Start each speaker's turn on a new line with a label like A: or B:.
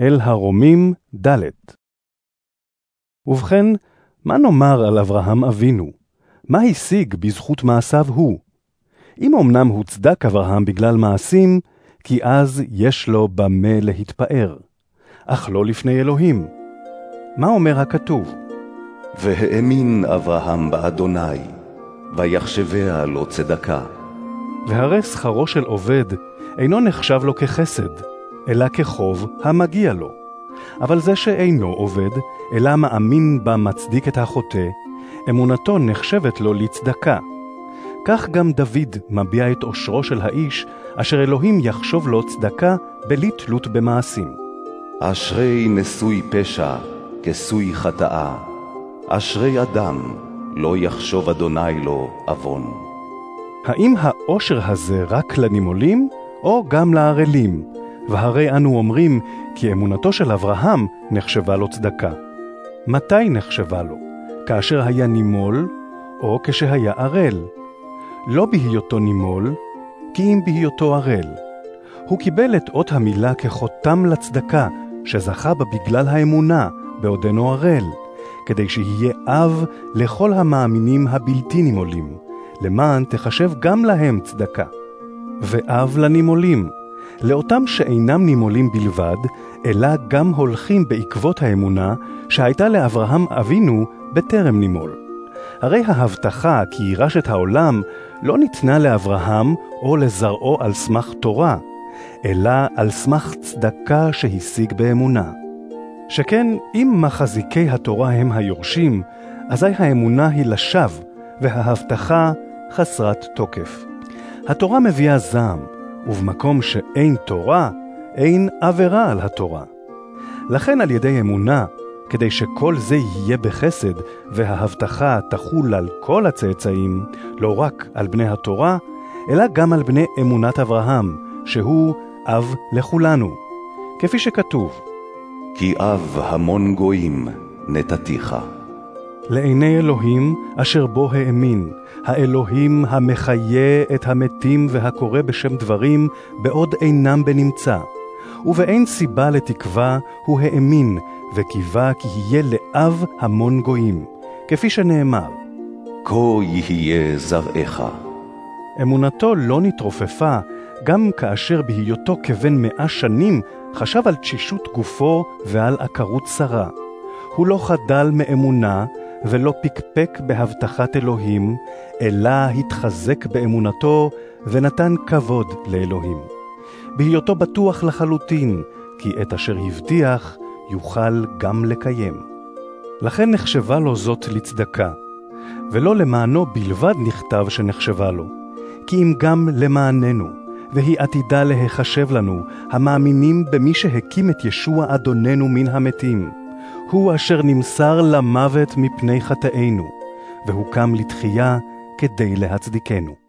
A: אל הרומים ד' ובכן, מה נאמר על אברהם אבינו? מה השיג בזכות מעשיו הוא? אם אמנם הוצדק אברהם בגלל מעשים, כי אז יש לו במה להתפאר, אך לא לפני אלוהים. מה אומר הכתוב?
B: והאמין אברהם באדוני, ויחשביה לו צדקה.
A: והרי שכרו של עובד אינו נחשב לו כחסד, אלא כחוב המגיע לו. אבל זה שאינו עובד, אלא מאמין בה מצדיק את החוטא, אמונתו נחשבת לו לצדקה. כך גם דוד מביע את עושרו של האיש, אשר אלוהים יחשוב לו צדקה בלי תלות במעשים.
B: אשרי נשוי פשע, כסוי חטאה. אשרי אדם, לא יחשוב אדוני לו עוון.
A: האם העושר הזה רק לנימולים, או גם לערלים? והרי אנו אומרים כי אמונתו של אברהם נחשבה לו צדקה. מתי נחשבה לו? כאשר היה נימול, או כשהיה ערל. לא בהיותו נימול, כי אם בהיותו ערל. הוא קיבל את אות המילה כחותם לצדקה, שזכה בה בגלל האמונה, בעודנו ערל, כדי שיהיה אב לכל המאמינים הבלתי נימולים, למען תחשב גם להם צדקה. ואב לנימולים, לאותם שאינם נימולים בלבד, אלא גם הולכים בעקבות האמונה שהייתה לאברהם אבינו בטרם נימול. הרי ההבטחה כי יירש את העולם לא ניתנה לאברהם או לזרעו על סמך תורה, אלא על סמך צדקה שהשיג באמונה. שכן אם מחזיקי התורה הם היורשים, אזי האמונה היא לשווא, וההבטחה חסרת תוקף. התורה מביאה זעם, ובמקום שאין תורה, אין עבירה על התורה. לכן על ידי אמונה, כדי שכל זה יהיה בחסד, וההבטחה תחול על כל הצאצאים, לא רק על בני התורה, אלא גם על בני אמונת אברהם, שהוא אב לכולנו. כפי שכתוב,
B: כי אב המון גויים נתתיך.
A: לעיני אלוהים אשר בו האמין, האלוהים המחיה את המתים והקורא בשם דברים, בעוד אינם בנמצא. ובאין סיבה לתקווה הוא האמין, וקיווה כי יהיה לאב המון גויים, כפי שנאמר.
B: כה יהיה זרעך.
A: אמונתו לא נתרופפה, גם כאשר בהיותו כבן מאה שנים חשב על תשישות גופו ועל עקרות שרה. הוא לא חדל מאמונה, ולא פקפק בהבטחת אלוהים, אלא התחזק באמונתו ונתן כבוד לאלוהים. בהיותו בטוח לחלוטין, כי את אשר הבטיח יוכל גם לקיים. לכן נחשבה לו זאת לצדקה, ולא למענו בלבד נכתב שנחשבה לו, כי אם גם למעננו, והיא עתידה להיחשב לנו, המאמינים במי שהקים את ישוע אדוננו מן המתים. הוא אשר נמסר למוות מפני חטאינו, והוקם לתחייה כדי להצדיקנו.